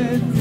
mit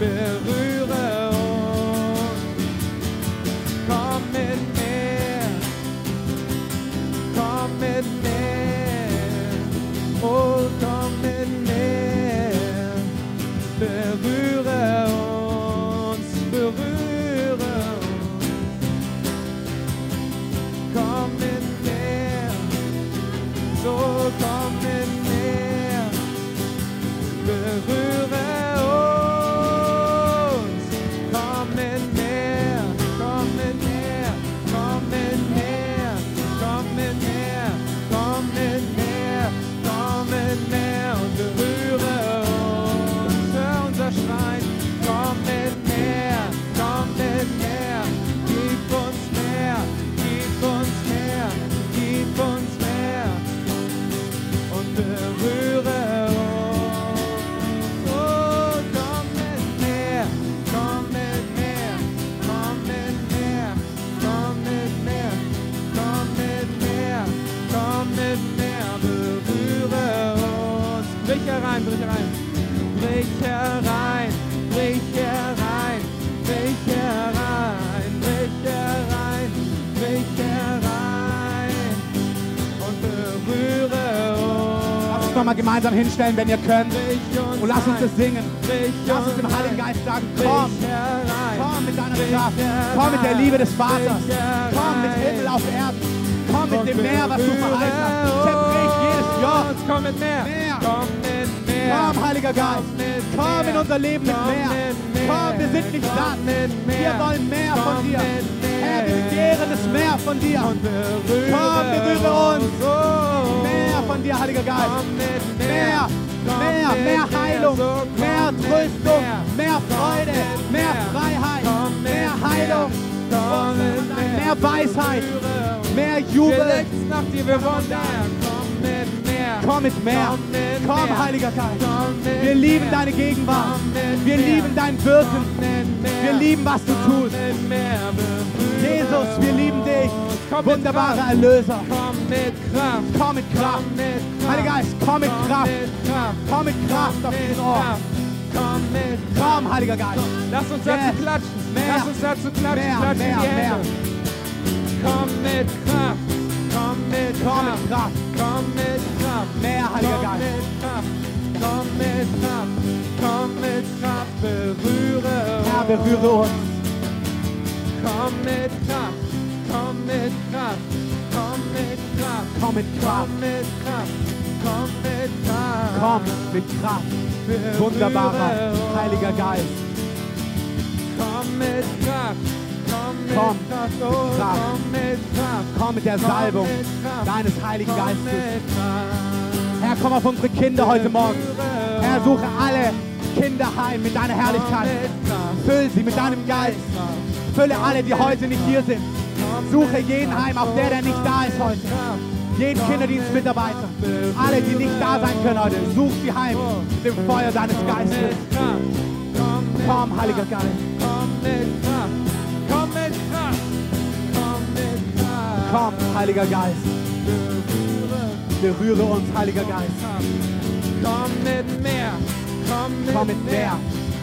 berühre nochmal gemeinsam hinstellen, wenn ihr könnt. Und lass uns das singen. Lass uns dem Heiligen. Geist sagen, komm, komm mit deiner Kraft. Komm mit der Liebe des Vaters. Komm mit Himmel auf Erden. Komm mit dem Meer, was du verheißen hast. Zerbrich jedes Joch. uns. Komm mit mehr. Komm Heiliger Geist. Komm in unser Leben mit mehr. Komm, wir sind nicht satt. Wir wollen mehr von dir. Herr, wir begehren das Meer von dir. Komm, berühre uns. Oh. Mehr von dir, Heiliger Geist. Mehr, mehr. Mehr, Heilung, mehr Tröstung, mehr. Freude, mehr. Freiheit, mehr. Heilung, mehr. Weisheit, mehr Jubel. Komm mit mehr. Komm. Heiliger Geist. Wir lieben deine Gegenwart. Wir lieben dein Wirken. Wir lieben, was du tust. Jesus, wir lieben dich. Komm Wunderbarer Kraft. Erlöser. Komm mit Kraft. Komm mit Kraft. Komm mit Kraft. Heiliger Geist, komm mit Kraft. Kraft. Komm mit Kraft auf mit diesen Ort. Kraft. Komm mit Komm, Heiliger Geist. Lass uns dazu klatschen. Mehr. Lass uns dazu klatschen. Mehr, klatschen mehr, die. Hände. Komm mit Kraft. Komm mit Komm Kraft. Kraft. Komm mit Kraft. Mehr, Heiliger Komm Geist. mit Kraft. Komm mit Kraft. Komm mit Kraft. Berühre uns. berühre uns. Komm mit Kraft. Komm mit Kraft. Komm mit Kraft. Komm mit Kraft. Komm mit Kraft. Komm mit Kraft. Komm mit Kraft. Wunderbarer. Heiliger Geist. Komm mit Kraft. Komm mit Komm Kraft. mit Oh, Kraft. komm mit Kraft. Komm mit der Salbung mit Kraft. deines Heiligen Komm Geistes. mit Kraft. Herr, komm auf unsere Kinder heute Morgen. Herr, suche alle Kinder heim mit deiner Herrlichkeit. Füll sie mit deinem Geist. Fülle alle, die heute nicht hier sind. Suche jeden heim, auch der, der nicht da ist heute. Jeden Kinderdienstmitarbeiter. Alle, die nicht da sein können heute. Such sie heim mit dem Feuer deines Geistes. Komm Heiliger Geist. Komm mit Kraft. Komm mit Kraft. Komm mit Kraft. Komm, Heiliger Geist. Berühre uns, Heiliger Geist. Komm mit mehr. Komm mit, mehr.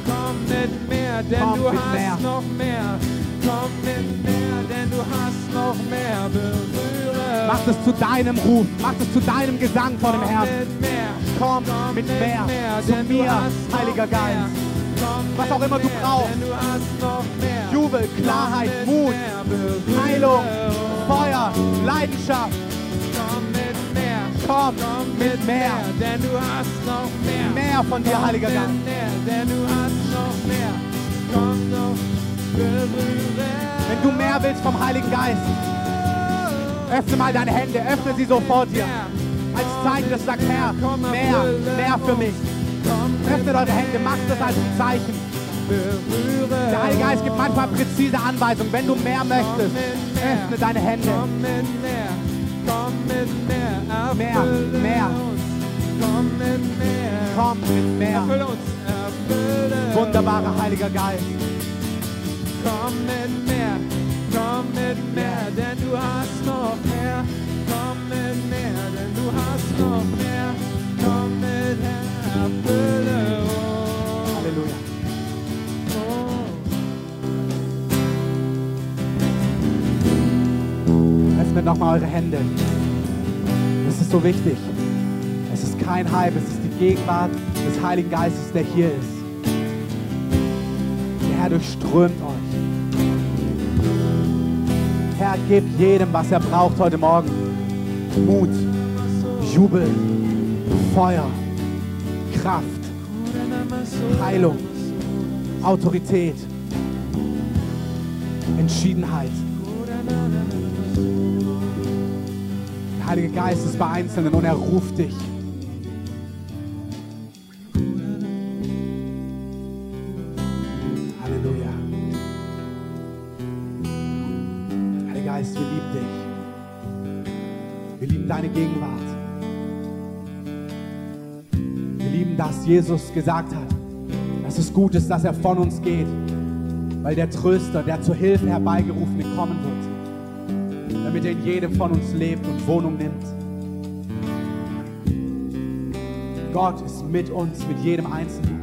Komm mit mehr, denn du hast noch mehr. Komm mit mehr, noch mehr. Berühre Mach das zu deinem Ruf. Mach das zu deinem Gesang vor dem Herrn. Komm mit mehr zu mir, noch Heiliger. Geist. Was auch immer du brauchst. Noch. Jubel, Klarheit, Mut, Heilung. Feuer, Leidenschaft. Komm mit mehr. Denn du hast noch mehr. Mehr von dir, Heiliger Geist. Denn du hast noch mehr. Komm doch, berühre. Wenn du mehr willst vom Heiligen Geist, öffne mal deine Hände, öffne sie so vor dir. Als Zeichen, das sagt, Herr, mehr, mehr für mich. Öffnet eure Hände, macht das als ein Zeichen. Der Heilige Geist gibt manchmal präzise Anweisungen. Wenn du mehr möchtest, öffne deine Hände. Mehr, mehr. Komm mit mehr, Wunderbarer Heiliger Geist. Komm mit mehr, komm mit mehr, denn du hast noch mehr. Komm mit mehr, denn du hast noch mehr. Komm mit her, erfülle uns. Halleluja. Öffnet nochmal eure Hände. Das ist so wichtig. Es ist kein Hype, es ist die Gegenwart des Heiligen Geistes, der hier ist. Der Herr durchströmt euch. Herr, gib jedem, was er braucht heute Morgen. Mut, Jubel, Feuer, Kraft, Heilung, Autorität, Entschiedenheit. Der Heilige Geist ist bei Einzelnen und er ruft dich. Jesus gesagt hat, dass es gut ist, dass er von uns geht, weil der Tröster, der zur Hilfe herbeigerufene kommen wird, damit er in jedem von uns lebt und Wohnung nimmt. Gott ist mit uns, mit jedem Einzelnen.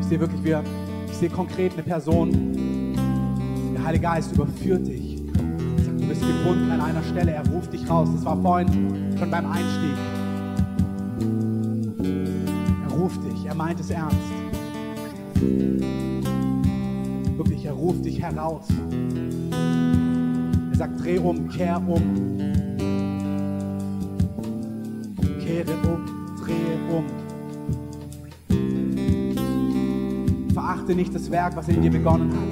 Ich sehe wirklich, wir, ich sehe konkret eine Person. Der Heilige Geist überführt dich. Bist gebunden an einer Stelle. Er ruft dich raus. Das war vorhin schon beim Einstieg. Er ruft dich. Er meint es ernst. Wirklich, er ruft dich heraus. Er sagt, dreh um, kehr um. Kehre um, drehe um. Verachte nicht das Werk, was in dir begonnen hat.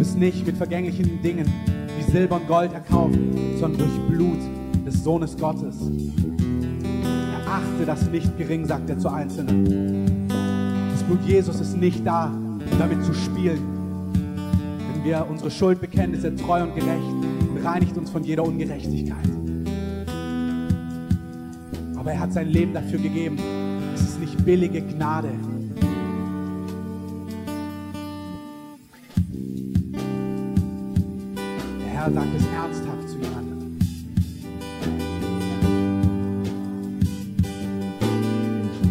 Bist nicht mit vergänglichen Dingen wie Silber und Gold erkauft, sondern durch Blut des Sohnes Gottes. Erachte das nicht gering, sagt er zu Einzelnen. Das Blut Jesus ist nicht da, um damit zu spielen. Wenn wir unsere Schuld bekennen, ist er treu und gerecht und reinigt uns von jeder Ungerechtigkeit. Aber er hat sein Leben dafür gegeben. Es ist nicht billige Gnade. Herr sagt es ernsthaft zu jemandem.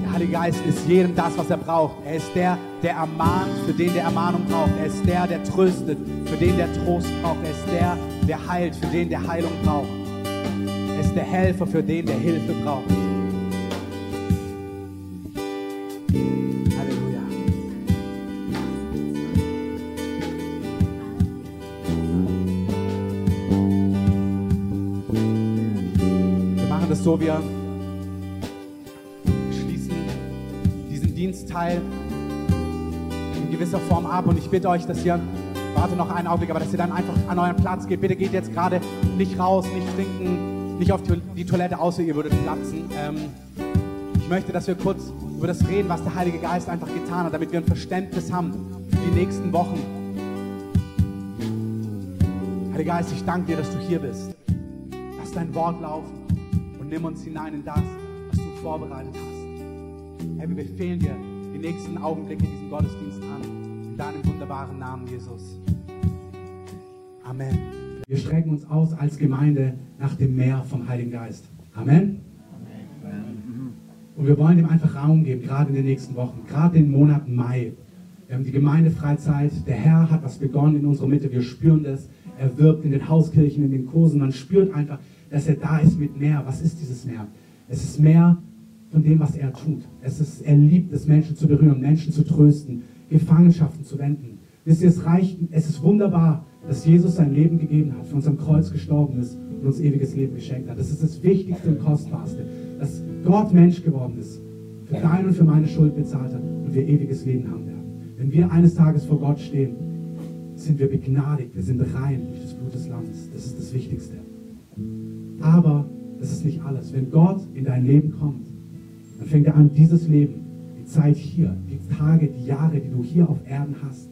Der Heilige Geist ist jedem das, was er braucht. Er ist der, der ermahnt, für den der Ermahnung braucht. Er ist der, der tröstet, für den der Trost braucht. Er ist der, der heilt, für den der Heilung braucht. Er ist der Helfer, für den der Hilfe braucht. So, wir schließen diesen Dienstteil in gewisser Form ab und ich bitte euch, dass ihr, warte noch einen Augenblick, aber dass ihr dann einfach an euren Platz geht. Bitte geht jetzt gerade nicht raus, nicht trinken, nicht auf die Toilette, außer ihr würdet platzen. Ähm, ich möchte, dass wir kurz über das reden, was der Heilige Geist einfach getan hat, damit wir ein Verständnis haben für die nächsten Wochen. Heiliger Geist, ich danke dir, dass du hier bist. Lass dein Wort laufen nimm uns hinein in das, was du vorbereitet hast. Herr, wir befehlen dir die nächsten Augenblicke in diesem Gottesdienst an. In deinem wunderbaren Namen, Jesus. Amen. Wir strecken uns aus als Gemeinde nach dem Meer vom Heiligen Geist. Amen. Und wir wollen ihm einfach Raum geben, gerade in den nächsten Wochen, gerade im Monat Mai. Wir haben die Gemeindefreizeit. Der Herr hat was begonnen in unserer Mitte. Wir spüren das. Er wirkt in den Hauskirchen, in den Kursen. Man spürt einfach, dass er da ist mit mehr. Was ist dieses Meer? Es ist mehr von dem, was er tut. Es ist, er liebt es, Menschen zu berühren, Menschen zu trösten, Gefangenschaften zu wenden. Wisst ihr, es reicht, es ist wunderbar, dass Jesus sein Leben gegeben hat, für uns am Kreuz gestorben ist und uns ewiges Leben geschenkt hat. Das ist das Wichtigste und Kostbarste, dass Gott Mensch geworden ist, für deine und für meine Schuld bezahlt hat und wir ewiges Leben haben werden. Wenn wir eines Tages vor Gott stehen, sind wir begnadigt, wir sind rein durch das Blut des Lammes. Das ist das Wichtigste. Aber das ist nicht alles. Wenn Gott in dein Leben kommt, dann fängt er an, dieses Leben, die Zeit hier, die Tage, die Jahre, die du hier auf Erden hast,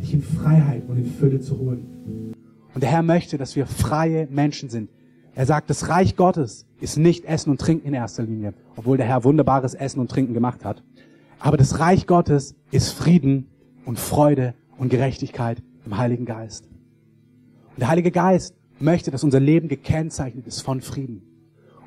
dich in Freiheit und in Fülle zu holen. Und der Herr möchte, dass wir freie Menschen sind. Er sagt, das Reich Gottes ist nicht Essen und Trinken in erster Linie, obwohl der Herr wunderbares Essen und Trinken gemacht hat. Aber das Reich Gottes ist Frieden und Freude und Gerechtigkeit im Heiligen Geist. Und der Heilige Geist möchte, dass unser Leben gekennzeichnet ist von Frieden.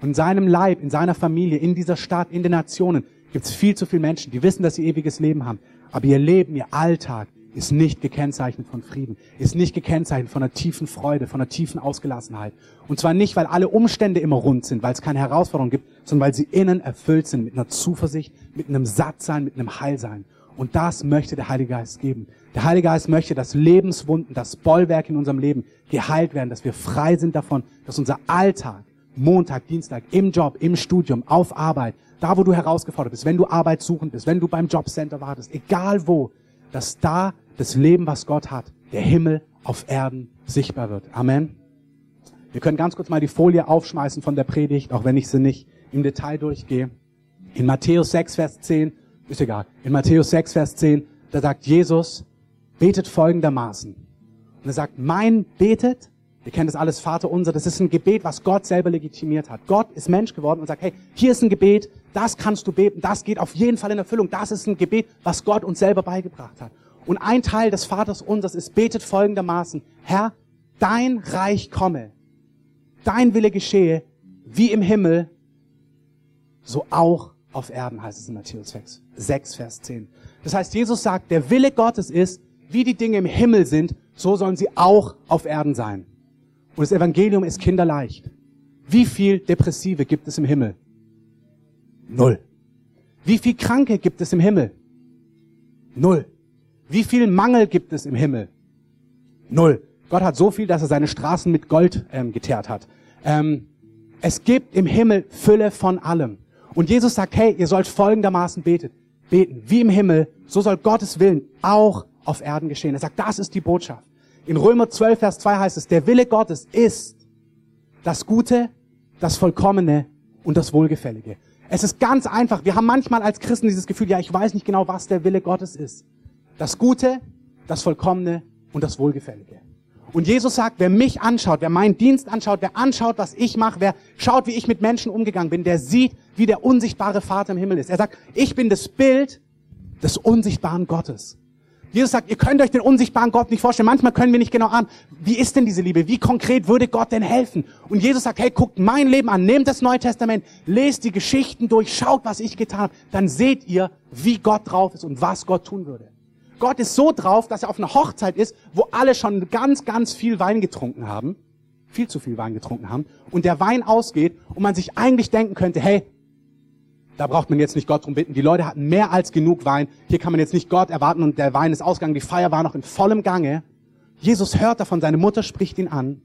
Und in seinem Leib, in seiner Familie, in dieser Stadt, in den Nationen gibt es viel zu viele Menschen, die wissen, dass sie ewiges Leben haben. Aber ihr Leben, ihr Alltag ist nicht gekennzeichnet von Frieden, ist nicht gekennzeichnet von einer tiefen Freude, von einer tiefen Ausgelassenheit. Und zwar nicht, weil alle Umstände immer rund sind, weil es keine Herausforderung gibt, sondern weil sie innen erfüllt sind mit einer Zuversicht, mit einem Sattsein, mit einem Heilsein. Und das möchte der Heilige Geist geben. Der Heilige Geist möchte, dass Lebenswunden, das Bollwerk in unserem Leben geheilt werden, dass wir frei sind davon, dass unser Alltag, Montag, Dienstag, im Job, im Studium, auf Arbeit, da wo du herausgefordert bist, wenn du Arbeit suchend bist, wenn du beim Jobcenter wartest, egal wo, dass da das Leben, was Gott hat, der Himmel auf Erden sichtbar wird. Amen. Wir können ganz kurz mal die Folie aufschmeißen von der Predigt, auch wenn ich sie nicht im Detail durchgehe. In Matthäus 6, Vers 10, ist egal, in Matthäus 6, Vers 10, da sagt Jesus, betet folgendermaßen. Und er sagt, mein betet, ihr kennt das alles, Vater unser, das ist ein Gebet, was Gott selber legitimiert hat. Gott ist Mensch geworden und sagt, hey, hier ist ein Gebet, das kannst du beten, das geht auf jeden Fall in Erfüllung, das ist ein Gebet, was Gott uns selber beigebracht hat. Und ein Teil des Vaters unseres ist, betet folgendermaßen, Herr, dein Reich komme, dein Wille geschehe, wie im Himmel, so auch auf Erden, heißt es in Matthäus 6, 6, Vers 10. Das heißt, Jesus sagt, der Wille Gottes ist, wie die Dinge im Himmel sind, so sollen sie auch auf Erden sein. Und das Evangelium ist kinderleicht. Wie viel Depressive gibt es im Himmel? Null. Wie viel Kranke gibt es im Himmel? Null. Wie viel Mangel gibt es im Himmel? Null. Gott hat so viel, dass er seine Straßen mit Gold ähm, geteert hat. Ähm, es gibt im Himmel Fülle von allem. Und Jesus sagt, hey, ihr sollt folgendermaßen beten. Beten. Wie im Himmel, so soll Gottes Willen auch auf Erden geschehen. Er sagt, das ist die Botschaft. In Römer 12, Vers 2 heißt es, der Wille Gottes ist das Gute, das Vollkommene und das Wohlgefällige. Es ist ganz einfach. Wir haben manchmal als Christen dieses Gefühl, ja, ich weiß nicht genau, was der Wille Gottes ist. Das Gute, das Vollkommene und das Wohlgefällige. Und Jesus sagt, wer mich anschaut, wer meinen Dienst anschaut, wer anschaut, was ich mache, wer schaut, wie ich mit Menschen umgegangen bin, der sieht, wie der unsichtbare Vater im Himmel ist. Er sagt, ich bin das Bild des unsichtbaren Gottes. Jesus sagt, ihr könnt euch den unsichtbaren Gott nicht vorstellen. Manchmal können wir nicht genau an, wie ist denn diese Liebe? Wie konkret würde Gott denn helfen? Und Jesus sagt, hey, guckt mein Leben an, nehmt das Neue Testament, lest die Geschichten durch, schaut, was ich getan habe. Dann seht ihr, wie Gott drauf ist und was Gott tun würde. Gott ist so drauf, dass er auf einer Hochzeit ist, wo alle schon ganz, ganz viel Wein getrunken haben. Viel zu viel Wein getrunken haben. Und der Wein ausgeht und man sich eigentlich denken könnte, hey, da braucht man jetzt nicht Gott drum bitten. Die Leute hatten mehr als genug Wein. Hier kann man jetzt nicht Gott erwarten und der Wein ist ausgegangen. Die Feier war noch in vollem Gange. Jesus hört davon, seine Mutter spricht ihn an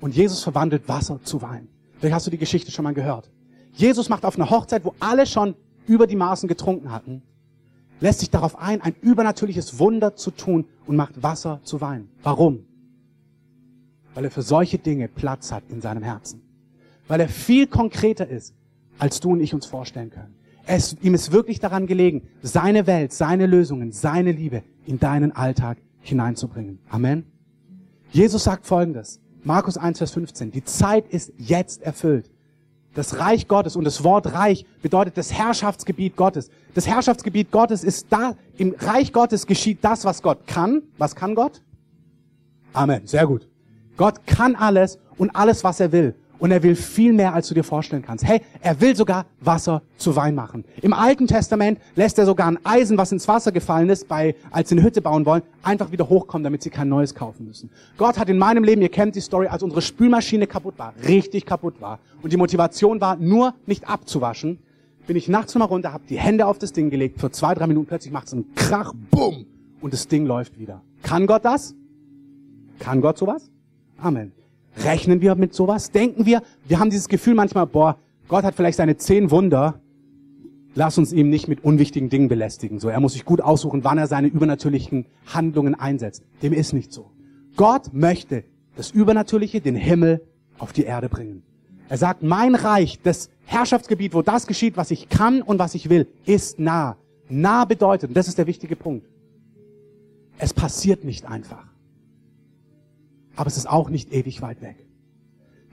und Jesus verwandelt Wasser zu Wein. Vielleicht hast du die Geschichte schon mal gehört. Jesus macht auf einer Hochzeit, wo alle schon über die Maßen getrunken hatten, lässt sich darauf ein, ein übernatürliches Wunder zu tun und macht Wasser zu Wein. Warum? Weil er für solche Dinge Platz hat in seinem Herzen. Weil er viel konkreter ist, als du und ich uns vorstellen können. Es, ihm ist wirklich daran gelegen, seine Welt, seine Lösungen, seine Liebe in deinen Alltag hineinzubringen. Amen. Jesus sagt Folgendes. Markus 1, Vers 15. Die Zeit ist jetzt erfüllt. Das Reich Gottes und das Wort Reich bedeutet das Herrschaftsgebiet Gottes. Das Herrschaftsgebiet Gottes ist da, im Reich Gottes geschieht das, was Gott kann. Was kann Gott? Amen, sehr gut. Gott kann alles und alles, was er will. Und er will viel mehr, als du dir vorstellen kannst. Hey, er will sogar Wasser zu Wein machen. Im Alten Testament lässt er sogar ein Eisen, was ins Wasser gefallen ist, bei, als sie eine Hütte bauen wollen, einfach wieder hochkommen, damit sie kein neues kaufen müssen. Gott hat in meinem Leben, ihr kennt die Story, als unsere Spülmaschine kaputt war, richtig kaputt war, und die Motivation war, nur nicht abzuwaschen, bin ich nachts mal runter, habe die Hände auf das Ding gelegt, für zwei, drei Minuten plötzlich macht es einen Krach, bumm, und das Ding läuft wieder. Kann Gott das? Kann Gott sowas? Amen. Rechnen wir mit sowas? Denken wir, wir haben dieses Gefühl manchmal, boah, Gott hat vielleicht seine zehn Wunder, lass uns ihm nicht mit unwichtigen Dingen belästigen. So, er muss sich gut aussuchen, wann er seine übernatürlichen Handlungen einsetzt. Dem ist nicht so. Gott möchte das Übernatürliche, den Himmel auf die Erde bringen. Er sagt, mein Reich, das Herrschaftsgebiet, wo das geschieht, was ich kann und was ich will, ist nah. Nah bedeutet, und das ist der wichtige Punkt, es passiert nicht einfach aber es ist auch nicht ewig weit weg.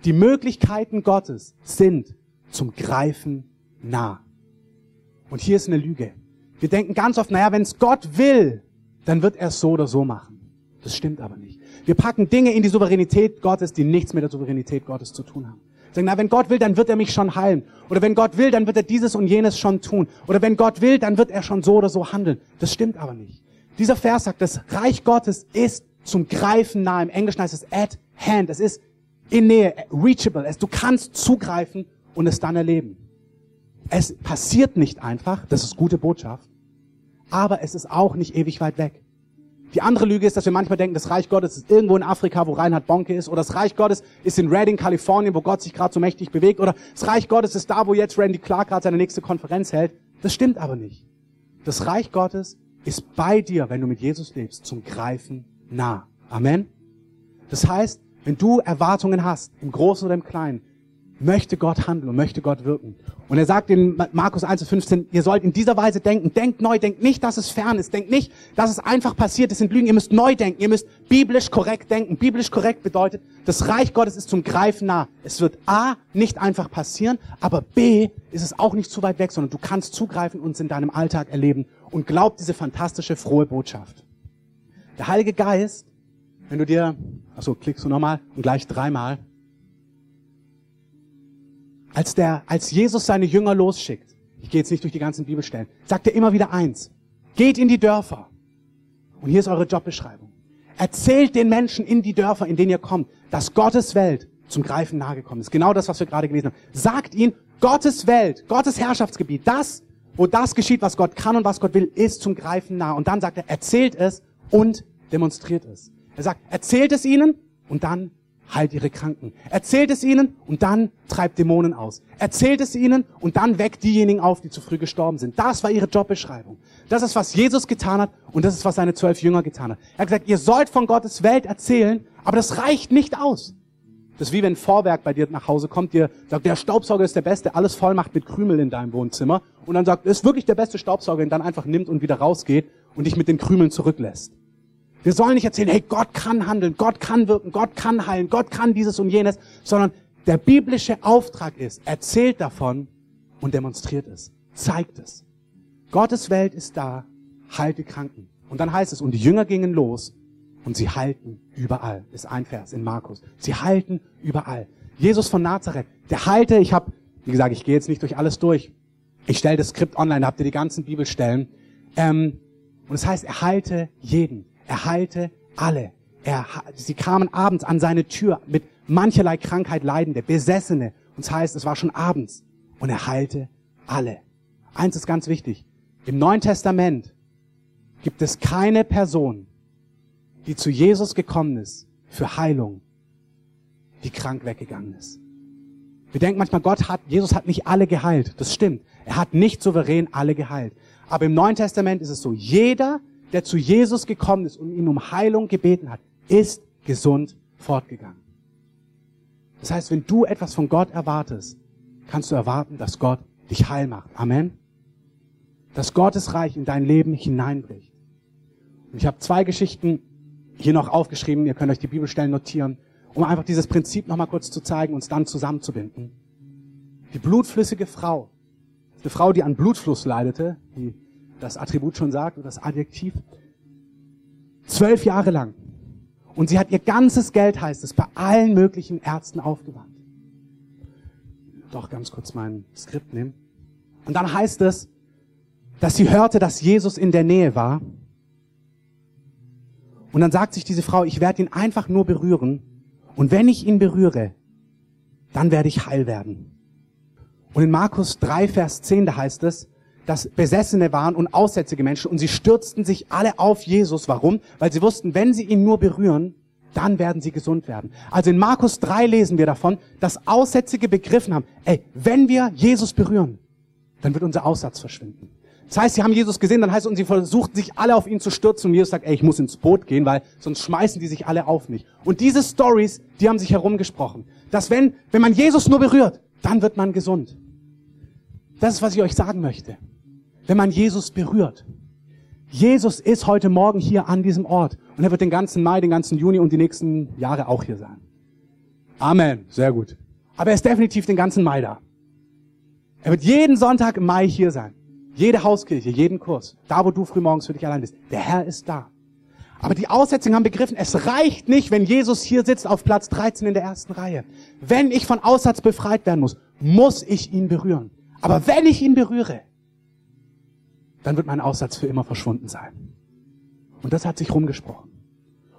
Die Möglichkeiten Gottes sind zum Greifen nah. Und hier ist eine Lüge. Wir denken ganz oft, naja, wenn es Gott will, dann wird er es so oder so machen. Das stimmt aber nicht. Wir packen Dinge in die Souveränität Gottes, die nichts mit der Souveränität Gottes zu tun haben. Wir sagen, na, wenn Gott will, dann wird er mich schon heilen. Oder wenn Gott will, dann wird er dieses und jenes schon tun. Oder wenn Gott will, dann wird er schon so oder so handeln. Das stimmt aber nicht. Dieser Vers sagt, das Reich Gottes ist zum Greifen nah. Im Englischen heißt es at hand. Es ist in Nähe, reachable. Es, du kannst zugreifen und es dann erleben. Es passiert nicht einfach, das ist gute Botschaft, aber es ist auch nicht ewig weit weg. Die andere Lüge ist, dass wir manchmal denken, das Reich Gottes ist irgendwo in Afrika, wo Reinhard Bonke ist, oder das Reich Gottes ist in Redding, Kalifornien, wo Gott sich gerade so mächtig bewegt, oder das Reich Gottes ist da, wo jetzt Randy Clark gerade seine nächste Konferenz hält. Das stimmt aber nicht. Das Reich Gottes ist bei dir, wenn du mit Jesus lebst, zum Greifen nah. Amen. Das heißt, wenn du Erwartungen hast, im Großen oder im Kleinen, möchte Gott handeln und möchte Gott wirken. Und er sagt in Markus 1,15, ihr sollt in dieser Weise denken. Denkt neu, denkt nicht, dass es fern ist. Denkt nicht, dass es einfach passiert. Das sind Lügen. Ihr müsst neu denken. Ihr müsst biblisch korrekt denken. Biblisch korrekt bedeutet, das Reich Gottes ist zum Greifen nah. Es wird A, nicht einfach passieren, aber B, ist es auch nicht zu weit weg, sondern du kannst zugreifen und es in deinem Alltag erleben. Und glaub diese fantastische, frohe Botschaft. Der Heilige Geist, wenn du dir, achso, klickst du nochmal und gleich dreimal. Als der, als Jesus seine Jünger losschickt, ich gehe jetzt nicht durch die ganzen Bibelstellen, sagt er immer wieder eins. Geht in die Dörfer. Und hier ist eure Jobbeschreibung. Erzählt den Menschen in die Dörfer, in denen ihr kommt, dass Gottes Welt zum Greifen nahe gekommen ist. Genau das, was wir gerade gelesen haben. Sagt ihnen, Gottes Welt, Gottes Herrschaftsgebiet, das, wo das geschieht, was Gott kann und was Gott will, ist zum Greifen nah. Und dann sagt er, erzählt es und demonstriert es. Er sagt, erzählt es ihnen und dann heilt ihre Kranken. Erzählt es ihnen und dann treibt Dämonen aus. Erzählt es ihnen und dann weckt diejenigen auf, die zu früh gestorben sind. Das war ihre Jobbeschreibung. Das ist, was Jesus getan hat und das ist, was seine zwölf Jünger getan hat. Er hat gesagt, ihr sollt von Gottes Welt erzählen, aber das reicht nicht aus. Das ist wie wenn Vorwerk bei dir nach Hause kommt, dir sagt, der Staubsauger ist der Beste, alles voll macht mit Krümel in deinem Wohnzimmer und dann sagt, ist wirklich der beste Staubsauger und dann einfach nimmt und wieder rausgeht und dich mit den Krümeln zurücklässt. Wir sollen nicht erzählen, hey, Gott kann handeln, Gott kann wirken, Gott kann heilen, Gott kann dieses und jenes, sondern der biblische Auftrag ist, erzählt davon und demonstriert es, zeigt es. Gottes Welt ist da, halte Kranken. Und dann heißt es, und die Jünger gingen los und sie halten überall. Ist ein Vers in Markus. Sie halten überall. Jesus von Nazareth, der halte, ich habe, wie gesagt, ich gehe jetzt nicht durch alles durch. Ich stelle das Skript online, da habt ihr die ganzen Bibelstellen. Ähm, und es das heißt, er halte jeden. Er heilte alle. Er, sie kamen abends an seine Tür mit mancherlei Krankheit leidende, Besessene. Und das heißt, es war schon abends. Und er heilte alle. Eins ist ganz wichtig. Im Neuen Testament gibt es keine Person, die zu Jesus gekommen ist für Heilung, die krank weggegangen ist. Wir denken manchmal, Gott hat, Jesus hat nicht alle geheilt. Das stimmt. Er hat nicht souverän alle geheilt. Aber im Neuen Testament ist es so, jeder, der zu Jesus gekommen ist und ihn um Heilung gebeten hat, ist gesund fortgegangen. Das heißt, wenn du etwas von Gott erwartest, kannst du erwarten, dass Gott dich heil macht. Amen. Dass Gottes Reich in dein Leben hineinbricht. Und ich habe zwei Geschichten hier noch aufgeschrieben. Ihr könnt euch die Bibelstellen notieren, um einfach dieses Prinzip nochmal kurz zu zeigen und es dann zusammenzubinden. Die blutflüssige Frau. Eine Frau, die an Blutfluss leidete, wie das Attribut schon sagt, oder das Adjektiv. Zwölf Jahre lang. Und sie hat ihr ganzes Geld, heißt es, bei allen möglichen Ärzten aufgewandt. Doch ganz kurz mein Skript nehmen. Und dann heißt es, dass sie hörte, dass Jesus in der Nähe war. Und dann sagt sich diese Frau, ich werde ihn einfach nur berühren. Und wenn ich ihn berühre, dann werde ich heil werden. Und in Markus 3, Vers 10, da heißt es, dass Besessene waren und aussätzige Menschen und sie stürzten sich alle auf Jesus. Warum? Weil sie wussten, wenn sie ihn nur berühren, dann werden sie gesund werden. Also in Markus 3 lesen wir davon, dass Aussätzige begriffen haben, ey, wenn wir Jesus berühren, dann wird unser Aussatz verschwinden. Das heißt, sie haben Jesus gesehen, dann heißt es, und sie versuchten sich alle auf ihn zu stürzen und Jesus sagt, ey, ich muss ins Boot gehen, weil sonst schmeißen die sich alle auf mich. Und diese Stories, die haben sich herumgesprochen, dass wenn, wenn man Jesus nur berührt, dann wird man gesund. Das ist, was ich euch sagen möchte. Wenn man Jesus berührt. Jesus ist heute Morgen hier an diesem Ort und er wird den ganzen Mai, den ganzen Juni und die nächsten Jahre auch hier sein. Amen. Sehr gut. Aber er ist definitiv den ganzen Mai da. Er wird jeden Sonntag im Mai hier sein. Jede Hauskirche, jeden Kurs. Da, wo du frühmorgens für dich allein bist. Der Herr ist da. Aber die Aussätzigen haben begriffen, es reicht nicht, wenn Jesus hier sitzt auf Platz 13 in der ersten Reihe. Wenn ich von Aussatz befreit werden muss, muss ich ihn berühren. Aber wenn ich ihn berühre, dann wird mein Aussatz für immer verschwunden sein. Und das hat sich rumgesprochen.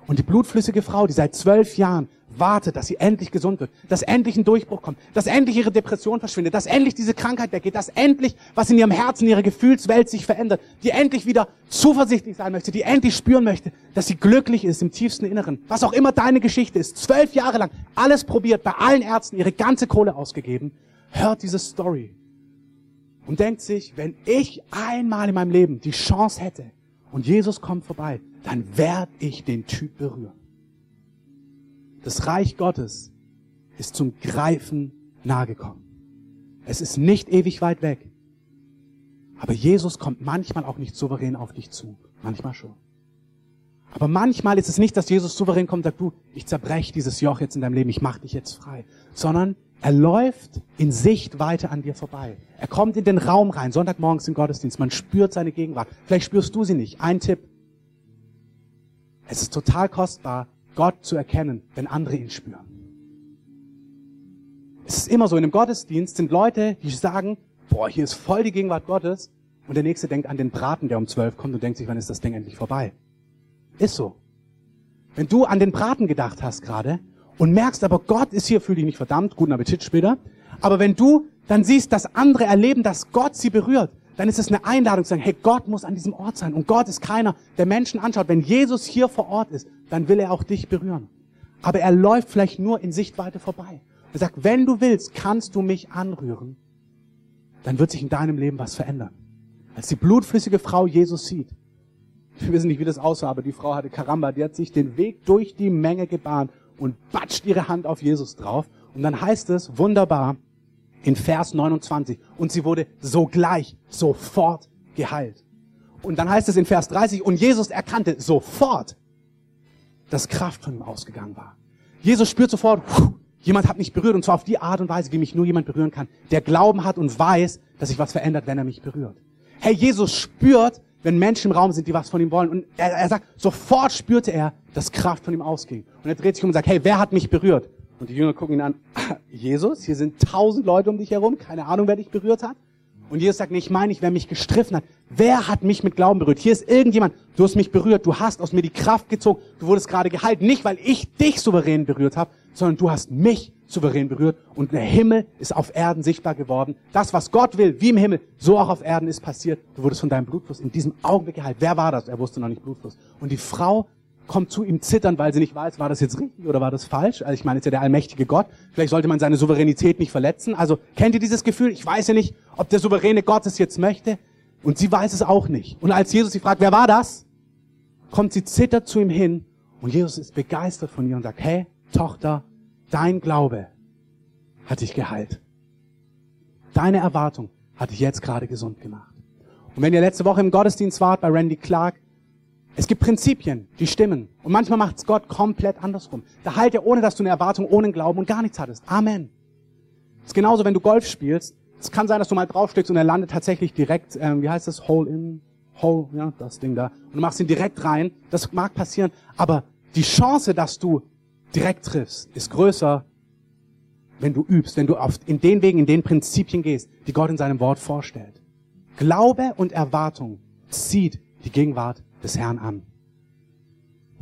Und die blutflüssige Frau, die seit zwölf Jahren wartet, dass sie endlich gesund wird, dass endlich ein Durchbruch kommt, dass endlich ihre Depression verschwindet, dass endlich diese Krankheit weggeht, dass endlich was in ihrem Herzen, ihre Gefühlswelt sich verändert, die endlich wieder zuversichtlich sein möchte, die endlich spüren möchte, dass sie glücklich ist im tiefsten Inneren. Was auch immer deine Geschichte ist, zwölf Jahre lang alles probiert, bei allen Ärzten ihre ganze Kohle ausgegeben, hört diese Story und denkt sich, wenn ich einmal in meinem Leben die Chance hätte und Jesus kommt vorbei, dann werde ich den Typ berühren. Das Reich Gottes ist zum Greifen nahegekommen. Es ist nicht ewig weit weg. Aber Jesus kommt manchmal auch nicht souverän auf dich zu. Manchmal schon. Aber manchmal ist es nicht, dass Jesus souverän kommt und sagt, du, ich zerbreche dieses Joch jetzt in deinem Leben, ich mache dich jetzt frei. Sondern er läuft in Sichtweite an dir vorbei. Er kommt in den Raum rein, Sonntagmorgens im Gottesdienst. Man spürt seine Gegenwart. Vielleicht spürst du sie nicht. Ein Tipp. Es ist total kostbar, Gott zu erkennen, wenn andere ihn spüren. Es ist immer so, in einem Gottesdienst sind Leute, die sagen, boah, hier ist voll die Gegenwart Gottes. Und der Nächste denkt an den Braten, der um zwölf kommt und denkt sich, wann ist das Ding endlich vorbei? Ist so. Wenn du an den Braten gedacht hast gerade und merkst aber, Gott ist hier, fühle dich nicht verdammt, guten Appetit später. Aber wenn du dann siehst, dass andere erleben, dass Gott sie berührt, dann ist es eine Einladung zu sagen, hey, Gott muss an diesem Ort sein. Und Gott ist keiner, der Menschen anschaut. Wenn Jesus hier vor Ort ist, dann will er auch dich berühren. Aber er läuft vielleicht nur in Sichtweite vorbei. Er sagt, wenn du willst, kannst du mich anrühren. Dann wird sich in deinem Leben was verändern. Als die blutflüssige Frau Jesus sieht, wir wissen nicht, wie das aussah, aber die Frau hatte Karamba, die hat sich den Weg durch die Menge gebahnt und batscht ihre Hand auf Jesus drauf. Und dann heißt es wunderbar in Vers 29, und sie wurde sogleich, sofort geheilt. Und dann heißt es in Vers 30, und Jesus erkannte sofort, dass Kraft von ihm ausgegangen war. Jesus spürt sofort, jemand hat mich berührt, und zwar auf die Art und Weise, wie mich nur jemand berühren kann, der Glauben hat und weiß, dass sich was verändert, wenn er mich berührt. Hey, Jesus spürt, wenn Menschen im Raum sind, die was von ihm wollen. Und er, er sagt, sofort spürte er, dass Kraft von ihm ausging. Und er dreht sich um und sagt, hey, wer hat mich berührt? Und die Jünger gucken ihn an, Jesus, hier sind tausend Leute um dich herum, keine Ahnung, wer dich berührt hat. Und Jesus sagt, nee, ich meine nicht, wer mich gestriffen hat. Wer hat mich mit Glauben berührt? Hier ist irgendjemand, du hast mich berührt, du hast aus mir die Kraft gezogen, du wurdest gerade geheilt. Nicht, weil ich dich souverän berührt habe, sondern du hast mich souverän berührt und der Himmel ist auf Erden sichtbar geworden. Das, was Gott will, wie im Himmel, so auch auf Erden ist passiert. Du wurdest von deinem Blutfluss in diesem Augenblick geheilt. Wer war das? Er wusste noch nicht Blutfluss. Und die Frau kommt zu ihm zittern, weil sie nicht weiß, war das jetzt richtig oder war das falsch? Also ich meine, ist ja der allmächtige Gott. Vielleicht sollte man seine Souveränität nicht verletzen. Also kennt ihr dieses Gefühl? Ich weiß ja nicht, ob der souveräne Gott es jetzt möchte. Und sie weiß es auch nicht. Und als Jesus sie fragt, wer war das? Kommt sie zittert zu ihm hin und Jesus ist begeistert von ihr und sagt, hey, Tochter, Dein Glaube hat dich geheilt. Deine Erwartung hat dich jetzt gerade gesund gemacht. Und wenn ihr letzte Woche im Gottesdienst wart bei Randy Clark, es gibt Prinzipien, die stimmen. Und manchmal macht es Gott komplett andersrum. Da heilt er, ohne dass du eine Erwartung, ohne Glauben und gar nichts hattest. Amen. Es ist genauso, wenn du Golf spielst. Es kann sein, dass du mal draufsteckst und er landet tatsächlich direkt, ähm, wie heißt das, Hole in, Hole, ja, das Ding da. Und du machst ihn direkt rein. Das mag passieren, aber die Chance, dass du direkt triffst, ist größer, wenn du übst, wenn du in den Wegen, in den Prinzipien gehst, die Gott in seinem Wort vorstellt. Glaube und Erwartung zieht die Gegenwart des Herrn an.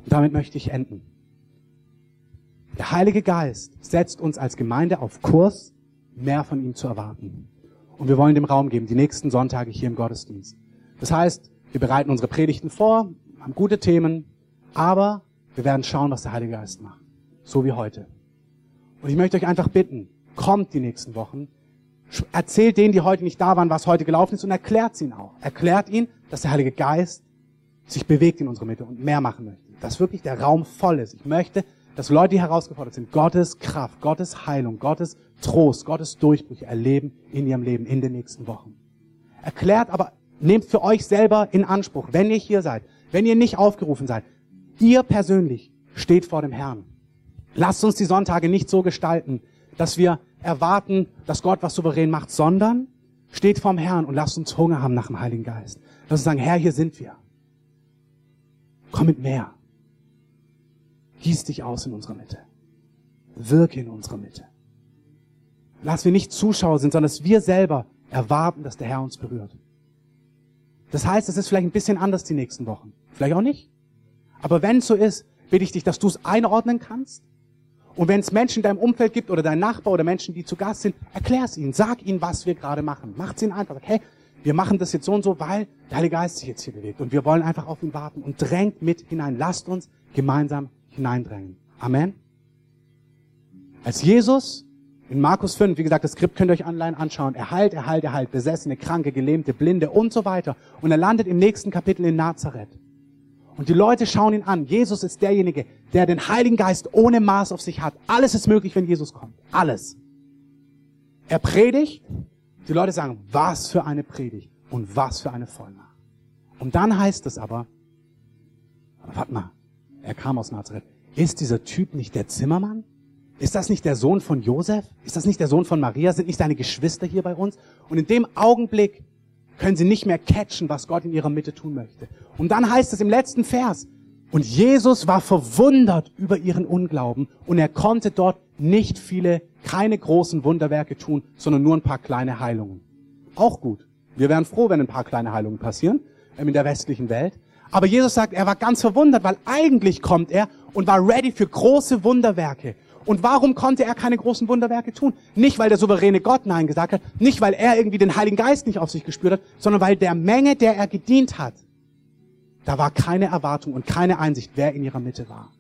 Und damit möchte ich enden. Der Heilige Geist setzt uns als Gemeinde auf Kurs, mehr von ihm zu erwarten. Und wir wollen dem Raum geben, die nächsten Sonntage hier im Gottesdienst. Das heißt, wir bereiten unsere Predigten vor, haben gute Themen, aber wir werden schauen, was der Heilige Geist macht. So wie heute. Und ich möchte euch einfach bitten, kommt die nächsten Wochen, erzählt denen, die heute nicht da waren, was heute gelaufen ist und erklärt ihnen auch. Erklärt ihnen, dass der Heilige Geist sich bewegt in unserer Mitte und mehr machen möchte. Dass wirklich der Raum voll ist. Ich möchte, dass Leute, die herausgefordert sind, Gottes Kraft, Gottes Heilung, Gottes Trost, Gottes Durchbrüche erleben in ihrem Leben in den nächsten Wochen. Erklärt aber, nehmt für euch selber in Anspruch, wenn ihr hier seid, wenn ihr nicht aufgerufen seid, ihr persönlich steht vor dem Herrn. Lasst uns die Sonntage nicht so gestalten, dass wir erwarten, dass Gott was souverän macht, sondern steht vorm Herrn und lasst uns Hunger haben nach dem Heiligen Geist. Lass uns sagen, Herr, hier sind wir. Komm mit mehr. Gieß dich aus in unserer Mitte. Wirke in unserer Mitte. Lass wir nicht Zuschauer sind, sondern dass wir selber erwarten, dass der Herr uns berührt. Das heißt, es ist vielleicht ein bisschen anders die nächsten Wochen. Vielleicht auch nicht. Aber wenn es so ist, bitte ich dich, dass du es einordnen kannst. Und wenn es Menschen in deinem Umfeld gibt oder dein Nachbar oder Menschen, die zu Gast sind, erklär es ihnen. Sag ihnen, was wir gerade machen. Macht es ihnen einfach. Hey, wir machen das jetzt so und so, weil der Heilige Geist sich jetzt hier bewegt. Und wir wollen einfach auf ihn warten und drängt mit hinein. Lasst uns gemeinsam hineindrängen. Amen. Als Jesus in Markus 5, wie gesagt, das Skript könnt ihr euch online anschauen, er heilt, er heilt, er heilt, Besessene, Kranke, Gelähmte, Blinde und so weiter. Und er landet im nächsten Kapitel in Nazareth. Und die Leute schauen ihn an. Jesus ist derjenige, der den Heiligen Geist ohne Maß auf sich hat. Alles ist möglich, wenn Jesus kommt. Alles. Er predigt. Die Leute sagen, was für eine Predigt und was für eine Vollmacht. Und dann heißt es aber, warte mal, er kam aus Nazareth. Ist dieser Typ nicht der Zimmermann? Ist das nicht der Sohn von Josef? Ist das nicht der Sohn von Maria? Sind nicht seine Geschwister hier bei uns? Und in dem Augenblick können sie nicht mehr catchen, was Gott in ihrer Mitte tun möchte. Und dann heißt es im letzten Vers, und Jesus war verwundert über ihren Unglauben und er konnte dort nicht viele, keine großen Wunderwerke tun, sondern nur ein paar kleine Heilungen. Auch gut. Wir wären froh, wenn ein paar kleine Heilungen passieren ähm, in der westlichen Welt. Aber Jesus sagt, er war ganz verwundert, weil eigentlich kommt er und war ready für große Wunderwerke. Und warum konnte er keine großen Wunderwerke tun? Nicht, weil der souveräne Gott Nein gesagt hat, nicht, weil er irgendwie den Heiligen Geist nicht auf sich gespürt hat, sondern weil der Menge, der er gedient hat, da war keine Erwartung und keine Einsicht, wer in ihrer Mitte war.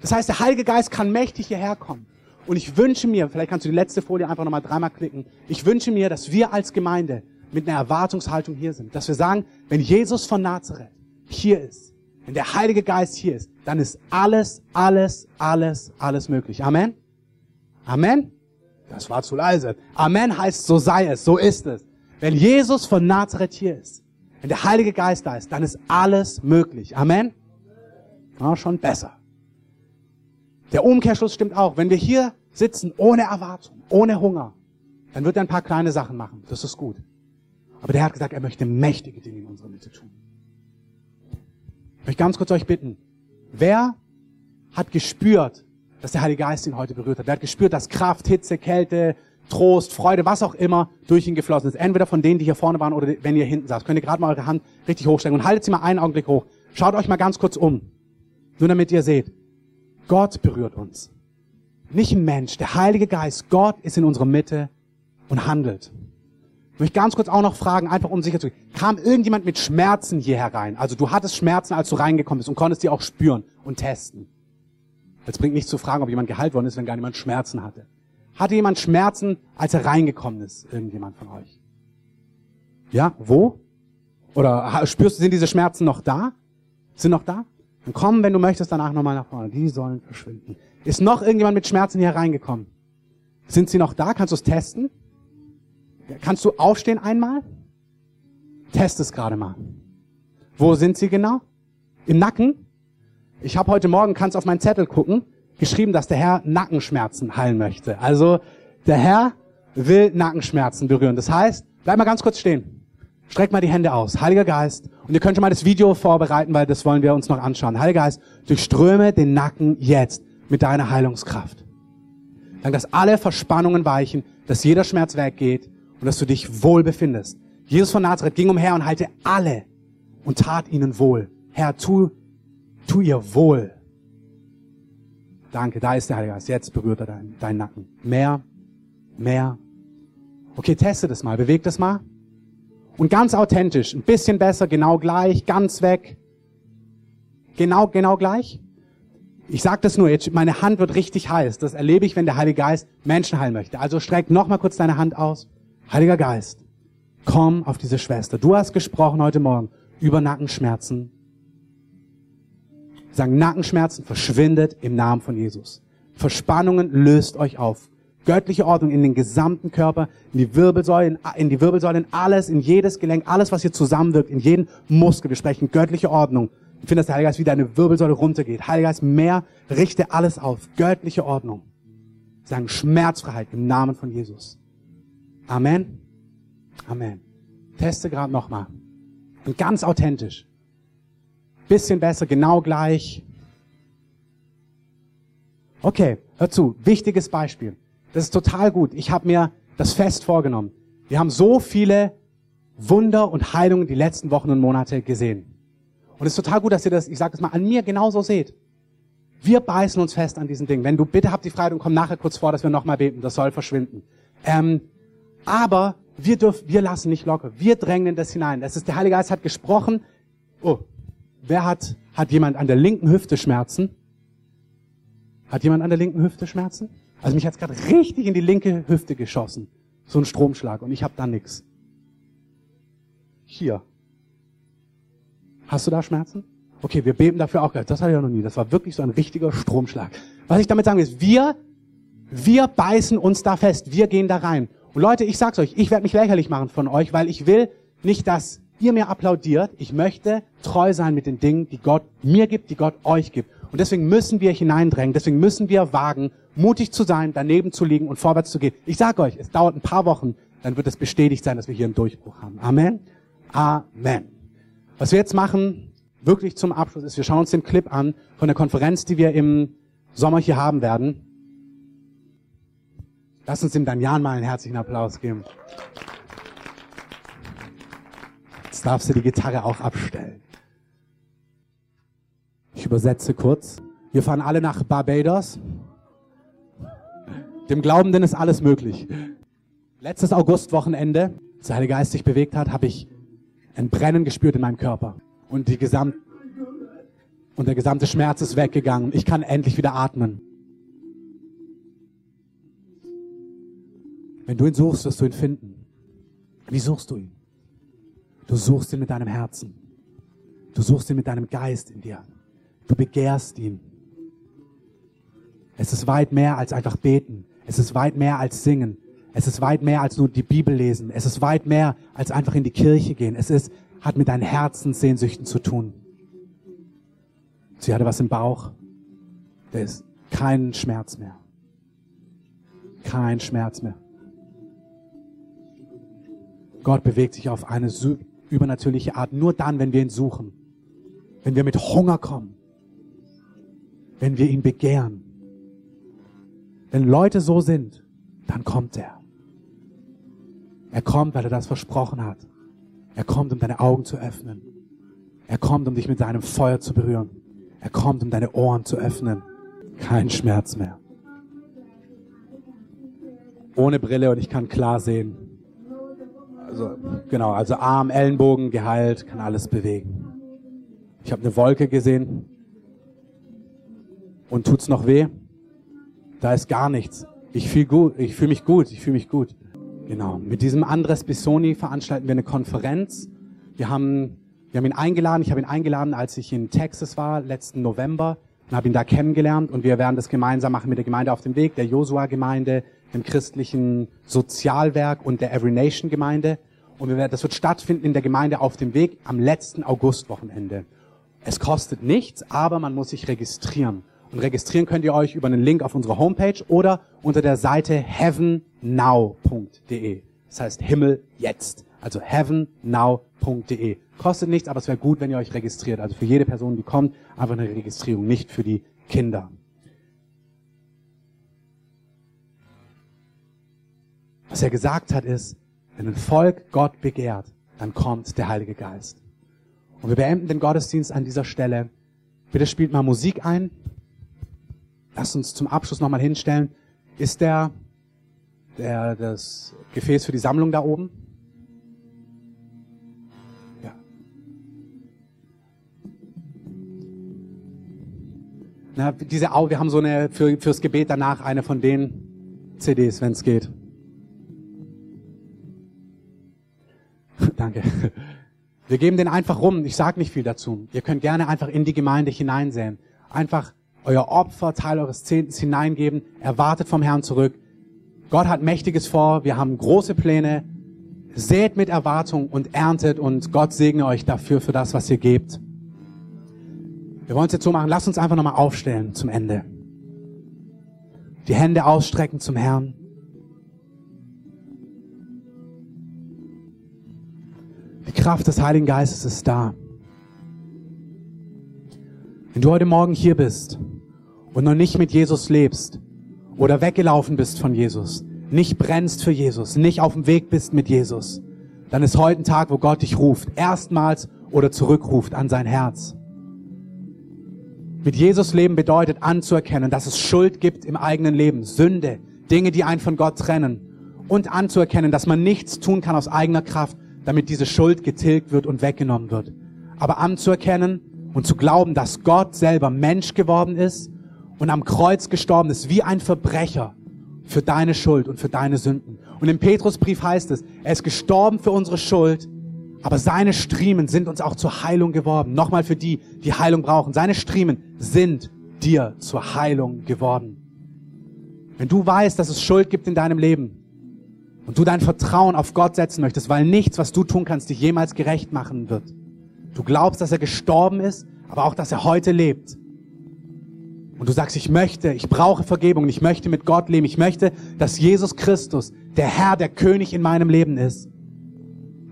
Das heißt, der Heilige Geist kann mächtig hierher kommen. Und ich wünsche mir, vielleicht kannst du die letzte Folie einfach nochmal dreimal klicken, ich wünsche mir, dass wir als Gemeinde mit einer Erwartungshaltung hier sind. Dass wir sagen, wenn Jesus von Nazareth hier ist, wenn der Heilige Geist hier ist, dann ist alles, alles, alles, alles möglich. Amen? Amen? Das war zu leise. Amen heißt, so sei es, so ist es. Wenn Jesus von Nazareth hier ist, wenn der Heilige Geist da ist, dann ist alles möglich. Amen? Ja, schon besser. Der Umkehrschluss stimmt auch. Wenn wir hier sitzen ohne Erwartung, ohne Hunger, dann wird er ein paar kleine Sachen machen. Das ist gut. Aber der hat gesagt, er möchte mächtige Dinge in unserer Mitte tun. Ich möchte ganz kurz euch bitten, wer hat gespürt, dass der Heilige Geist ihn heute berührt hat? Wer hat gespürt, dass Kraft, Hitze, Kälte, Trost, Freude, was auch immer durch ihn geflossen ist? Entweder von denen, die hier vorne waren oder wenn ihr hinten saßt. Könnt ihr gerade mal eure Hand richtig hochstellen und haltet sie mal einen Augenblick hoch. Schaut euch mal ganz kurz um. Nur damit ihr seht. Gott berührt uns. Nicht ein Mensch. Der Heilige Geist, Gott ist in unserer Mitte und handelt. Ich möchte ganz kurz auch noch fragen, einfach um sicher zu gehen. Kam irgendjemand mit Schmerzen hier herein? Also du hattest Schmerzen, als du reingekommen bist und konntest die auch spüren und testen. Jetzt bringt nicht zu fragen, ob jemand geheilt worden ist, wenn gar niemand Schmerzen hatte. Hatte jemand Schmerzen, als er reingekommen ist? Irgendjemand von euch? Ja? Wo? Oder spürst du, sind diese Schmerzen noch da? Sind noch da? Dann komm, wenn du möchtest, danach nochmal nach vorne. Die sollen verschwinden. Ist noch irgendjemand mit Schmerzen hier reingekommen? Sind sie noch da? Kannst du es testen? Kannst du aufstehen einmal? Test es gerade mal. Wo sind sie genau? Im Nacken? Ich habe heute Morgen, kannst auf meinen Zettel gucken, geschrieben, dass der Herr Nackenschmerzen heilen möchte. Also der Herr will Nackenschmerzen berühren. Das heißt, bleib mal ganz kurz stehen. Streck mal die Hände aus. Heiliger Geist. Und ihr könnt schon mal das Video vorbereiten, weil das wollen wir uns noch anschauen. Heiliger Geist, durchströme den Nacken jetzt mit deiner Heilungskraft. Dank, dass alle Verspannungen weichen, dass jeder Schmerz weggeht und dass du dich wohl befindest. Jesus von Nazareth ging umher und heilte alle und tat ihnen wohl. Herr, tu, tu ihr wohl. Danke, da ist der Heilige Geist. Jetzt berührt er deinen, deinen Nacken. Mehr, mehr. Okay, teste das mal, beweg das mal. Und ganz authentisch, ein bisschen besser, genau gleich, ganz weg. Genau, genau gleich. Ich sage das nur, jetzt, meine Hand wird richtig heiß. Das erlebe ich, wenn der Heilige Geist Menschen heilen möchte. Also streck noch mal kurz deine Hand aus. Heiliger Geist, komm auf diese Schwester. Du hast gesprochen heute Morgen über Nackenschmerzen. Sagen, Nackenschmerzen verschwindet im Namen von Jesus. Verspannungen löst euch auf. Göttliche Ordnung in den gesamten Körper, in die Wirbelsäule, in die Wirbelsäule, in alles, in jedes Gelenk, alles, was hier zusammenwirkt, in jeden Muskel. Wir sprechen göttliche Ordnung. Ich finde, dass der Heilige Geist wie deine Wirbelsäule runtergeht. Heiliger Geist, mehr, richte alles auf. Göttliche Ordnung. Sagen Schmerzfreiheit im Namen von Jesus. Amen. Amen. Teste gerade nochmal. Und ganz authentisch. Bisschen besser, genau gleich. Okay, hör zu. Wichtiges Beispiel. Das ist total gut. Ich habe mir das fest vorgenommen. Wir haben so viele Wunder und Heilungen die letzten Wochen und Monate gesehen. Und es ist total gut, dass ihr das, ich sage es mal, an mir genauso seht. Wir beißen uns fest an diesen Dingen. Wenn du bitte habt die Freiheit und komm nachher kurz vor, dass wir nochmal beten. Das soll verschwinden. Ähm, aber wir dürfen, wir lassen nicht locker. Wir drängen das hinein. Das ist der Heilige Geist hat gesprochen. Oh, wer hat hat jemand an der linken Hüfte Schmerzen? Hat jemand an der linken Hüfte Schmerzen? Also mich hat's gerade richtig in die linke Hüfte geschossen. So ein Stromschlag und ich habe da nix. Hier. Hast du da Schmerzen? Okay, wir beten dafür auch. Das hatte ich ja noch nie. Das war wirklich so ein richtiger Stromschlag. Was ich damit sagen will, ist, wir, wir beißen uns da fest. Wir gehen da rein. Und Leute, ich sag's euch, ich werde mich lächerlich machen von euch, weil ich will nicht, dass ihr mir applaudiert. Ich möchte treu sein mit den Dingen, die Gott mir gibt, die Gott euch gibt. Und deswegen müssen wir hineindrängen, deswegen müssen wir wagen, mutig zu sein, daneben zu liegen und vorwärts zu gehen. Ich sage euch, es dauert ein paar Wochen, dann wird es bestätigt sein, dass wir hier einen Durchbruch haben. Amen. Amen. Was wir jetzt machen, wirklich zum Abschluss, ist, wir schauen uns den Clip an von der Konferenz, die wir im Sommer hier haben werden. Lass uns dem Daniel mal einen herzlichen Applaus geben. Jetzt darfst du die Gitarre auch abstellen. Ich übersetze kurz. Wir fahren alle nach Barbados. Dem Glaubenden ist alles möglich. Letztes Augustwochenende, als der Heilige Geist sich bewegt hat, habe ich ein Brennen gespürt in meinem Körper. Und, die gesam und der gesamte Schmerz ist weggegangen. Ich kann endlich wieder atmen. Wenn du ihn suchst, wirst du ihn finden. Wie suchst du ihn? Du suchst ihn mit deinem Herzen. Du suchst ihn mit deinem Geist in dir. Du begehrst ihn. Es ist weit mehr als einfach beten. Es ist weit mehr als singen. Es ist weit mehr als nur die Bibel lesen. Es ist weit mehr als einfach in die Kirche gehen. Es ist, hat mit deinen Herzenssehnsüchten zu tun. Sie hatte was im Bauch. Da ist kein Schmerz mehr. Kein Schmerz mehr. Gott bewegt sich auf eine übernatürliche Art nur dann, wenn wir ihn suchen. Wenn wir mit Hunger kommen. Wenn wir ihn begehren. Wenn Leute so sind, dann kommt er. Er kommt, weil er das versprochen hat. Er kommt, um deine Augen zu öffnen. Er kommt, um dich mit seinem Feuer zu berühren. Er kommt, um deine Ohren zu öffnen. Kein Schmerz mehr. Ohne Brille und ich kann klar sehen. Also, genau, also Arm, Ellenbogen, geheilt, kann alles bewegen. Ich habe eine Wolke gesehen. Und tut's noch weh? Da ist gar nichts. Ich fühle gut, ich fühle mich gut, ich fühle mich gut. Genau. Mit diesem Andres Bissoni veranstalten wir eine Konferenz. Wir haben, wir haben ihn eingeladen. Ich habe ihn eingeladen, als ich in Texas war, letzten November, und habe ihn da kennengelernt. Und wir werden das gemeinsam machen mit der Gemeinde auf dem Weg, der Josua-Gemeinde, dem christlichen Sozialwerk und der Every Nation Gemeinde. Und wir werden, das wird stattfinden in der Gemeinde auf dem Weg am letzten Augustwochenende. Es kostet nichts, aber man muss sich registrieren. Und registrieren könnt ihr euch über einen Link auf unserer Homepage oder unter der Seite heavennow.de. Das heißt Himmel jetzt. Also heavennow.de. Kostet nichts, aber es wäre gut, wenn ihr euch registriert. Also für jede Person, die kommt, einfach eine Registrierung, nicht für die Kinder. Was er gesagt hat ist, wenn ein Volk Gott begehrt, dann kommt der Heilige Geist. Und wir beenden den Gottesdienst an dieser Stelle. Bitte spielt mal Musik ein. Lasst uns zum Abschluss nochmal hinstellen. Ist der, der, das Gefäß für die Sammlung da oben? Na, diese Au, wir haben so eine, für, fürs Gebet danach eine von den CDs, wenn es geht. Danke. Wir geben den einfach rum. Ich sage nicht viel dazu. Ihr könnt gerne einfach in die Gemeinde hineinsehen. Einfach euer Opfer, Teil eures Zehntens hineingeben. Erwartet vom Herrn zurück. Gott hat Mächtiges vor. Wir haben große Pläne. Seht mit Erwartung und erntet und Gott segne euch dafür, für das, was ihr gebt. Wir wollen es jetzt so machen. Lasst uns einfach nochmal aufstellen zum Ende. Die Hände ausstrecken zum Herrn. Die Kraft des Heiligen Geistes ist da. Wenn du heute Morgen hier bist und noch nicht mit Jesus lebst oder weggelaufen bist von Jesus, nicht brennst für Jesus, nicht auf dem Weg bist mit Jesus, dann ist heute ein Tag, wo Gott dich ruft, erstmals oder zurückruft an sein Herz. Mit Jesus leben bedeutet anzuerkennen, dass es Schuld gibt im eigenen Leben, Sünde, Dinge, die einen von Gott trennen und anzuerkennen, dass man nichts tun kann aus eigener Kraft, damit diese Schuld getilgt wird und weggenommen wird. Aber anzuerkennen und zu glauben, dass Gott selber Mensch geworden ist und am Kreuz gestorben ist wie ein Verbrecher für deine Schuld und für deine Sünden. Und im Petrusbrief heißt es, er ist gestorben für unsere Schuld, aber seine Striemen sind uns auch zur Heilung geworden. Nochmal für die, die Heilung brauchen. Seine Striemen sind dir zur Heilung geworden. Wenn du weißt, dass es Schuld gibt in deinem Leben, und du dein Vertrauen auf Gott setzen möchtest, weil nichts, was du tun kannst, dich jemals gerecht machen wird. Du glaubst, dass er gestorben ist, aber auch, dass er heute lebt. Und du sagst, ich möchte, ich brauche Vergebung, ich möchte mit Gott leben, ich möchte, dass Jesus Christus der Herr, der König in meinem Leben ist.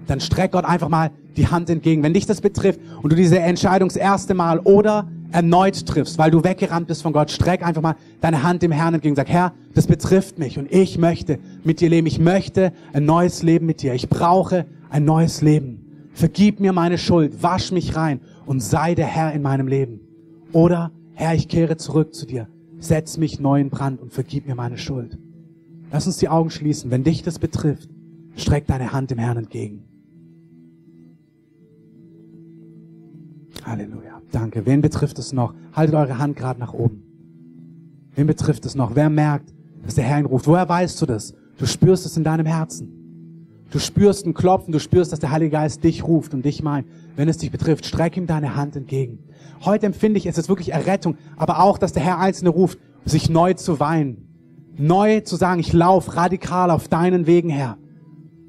Dann streck Gott einfach mal die Hand entgegen. Wenn dich das betrifft und du diese Entscheidung das erste Mal oder erneut triffst, weil du weggerannt bist von Gott, streck einfach mal deine Hand dem Herrn entgegen. Sag, Herr, das betrifft mich und ich möchte mit dir leben. Ich möchte ein neues Leben mit dir. Ich brauche ein neues Leben. Vergib mir meine Schuld, wasch mich rein und sei der Herr in meinem Leben. Oder, Herr, ich kehre zurück zu dir. Setz mich neu in Brand und vergib mir meine Schuld. Lass uns die Augen schließen. Wenn dich das betrifft, streck deine Hand dem Herrn entgegen. Halleluja. Danke. Wen betrifft es noch? Haltet eure Hand gerade nach oben. Wen betrifft es noch? Wer merkt, dass der Herr ihn ruft? Woher weißt du das? Du spürst es in deinem Herzen. Du spürst ein Klopfen, du spürst, dass der Heilige Geist dich ruft und dich meint. Wenn es dich betrifft, streck ihm deine Hand entgegen. Heute empfinde ich, es ist wirklich Errettung, aber auch, dass der Herr Einzelne ruft, sich neu zu weinen. Neu zu sagen, ich laufe radikal auf deinen Wegen, Herr.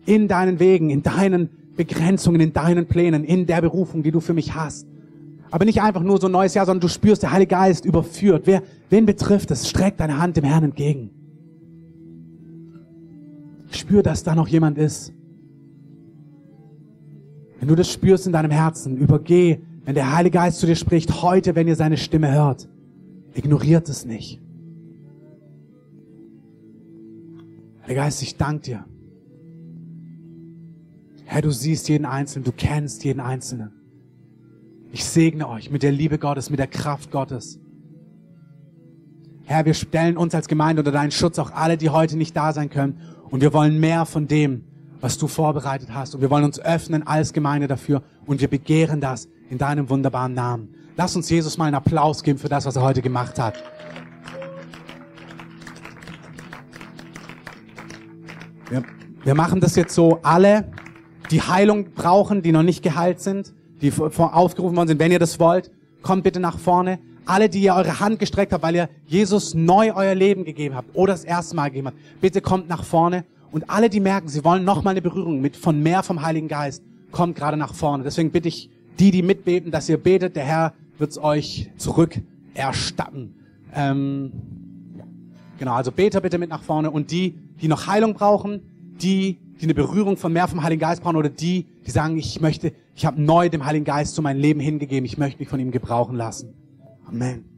In deinen Wegen, in deinen Begrenzungen, in deinen Plänen, in der Berufung, die du für mich hast. Aber nicht einfach nur so ein neues Jahr, sondern du spürst, der Heilige Geist überführt. Wer, wen betrifft es? Streck deine Hand dem Herrn entgegen. Spür, dass da noch jemand ist. Wenn du das spürst in deinem Herzen, übergeh, wenn der Heilige Geist zu dir spricht, heute, wenn ihr seine Stimme hört, ignoriert es nicht. Heiliger Geist, ich danke dir. Herr, du siehst jeden Einzelnen, du kennst jeden Einzelnen. Ich segne euch mit der Liebe Gottes, mit der Kraft Gottes. Herr, wir stellen uns als Gemeinde unter deinen Schutz, auch alle, die heute nicht da sein können. Und wir wollen mehr von dem, was du vorbereitet hast. Und wir wollen uns öffnen als Gemeinde dafür. Und wir begehren das in deinem wunderbaren Namen. Lass uns Jesus mal einen Applaus geben für das, was er heute gemacht hat. Wir, wir machen das jetzt so, alle, die Heilung brauchen, die noch nicht geheilt sind, die aufgerufen worden sind, wenn ihr das wollt, kommt bitte nach vorne. Alle, die ihr eure Hand gestreckt habt, weil ihr Jesus neu euer Leben gegeben habt oder das erste Mal gegeben habt, bitte kommt nach vorne. Und alle, die merken, sie wollen noch mal eine Berührung mit von mehr vom Heiligen Geist, kommt gerade nach vorne. Deswegen bitte ich die, die mitbeten, dass ihr betet, der Herr wird es euch zurück erstatten. Ähm, genau, also Beter bitte mit nach vorne und die, die noch Heilung brauchen, die, die eine Berührung von mehr vom Heiligen Geist brauchen oder die, die sagen, ich möchte, ich habe neu dem Heiligen Geist zu meinem Leben hingegeben, ich möchte mich von ihm gebrauchen lassen. Amen.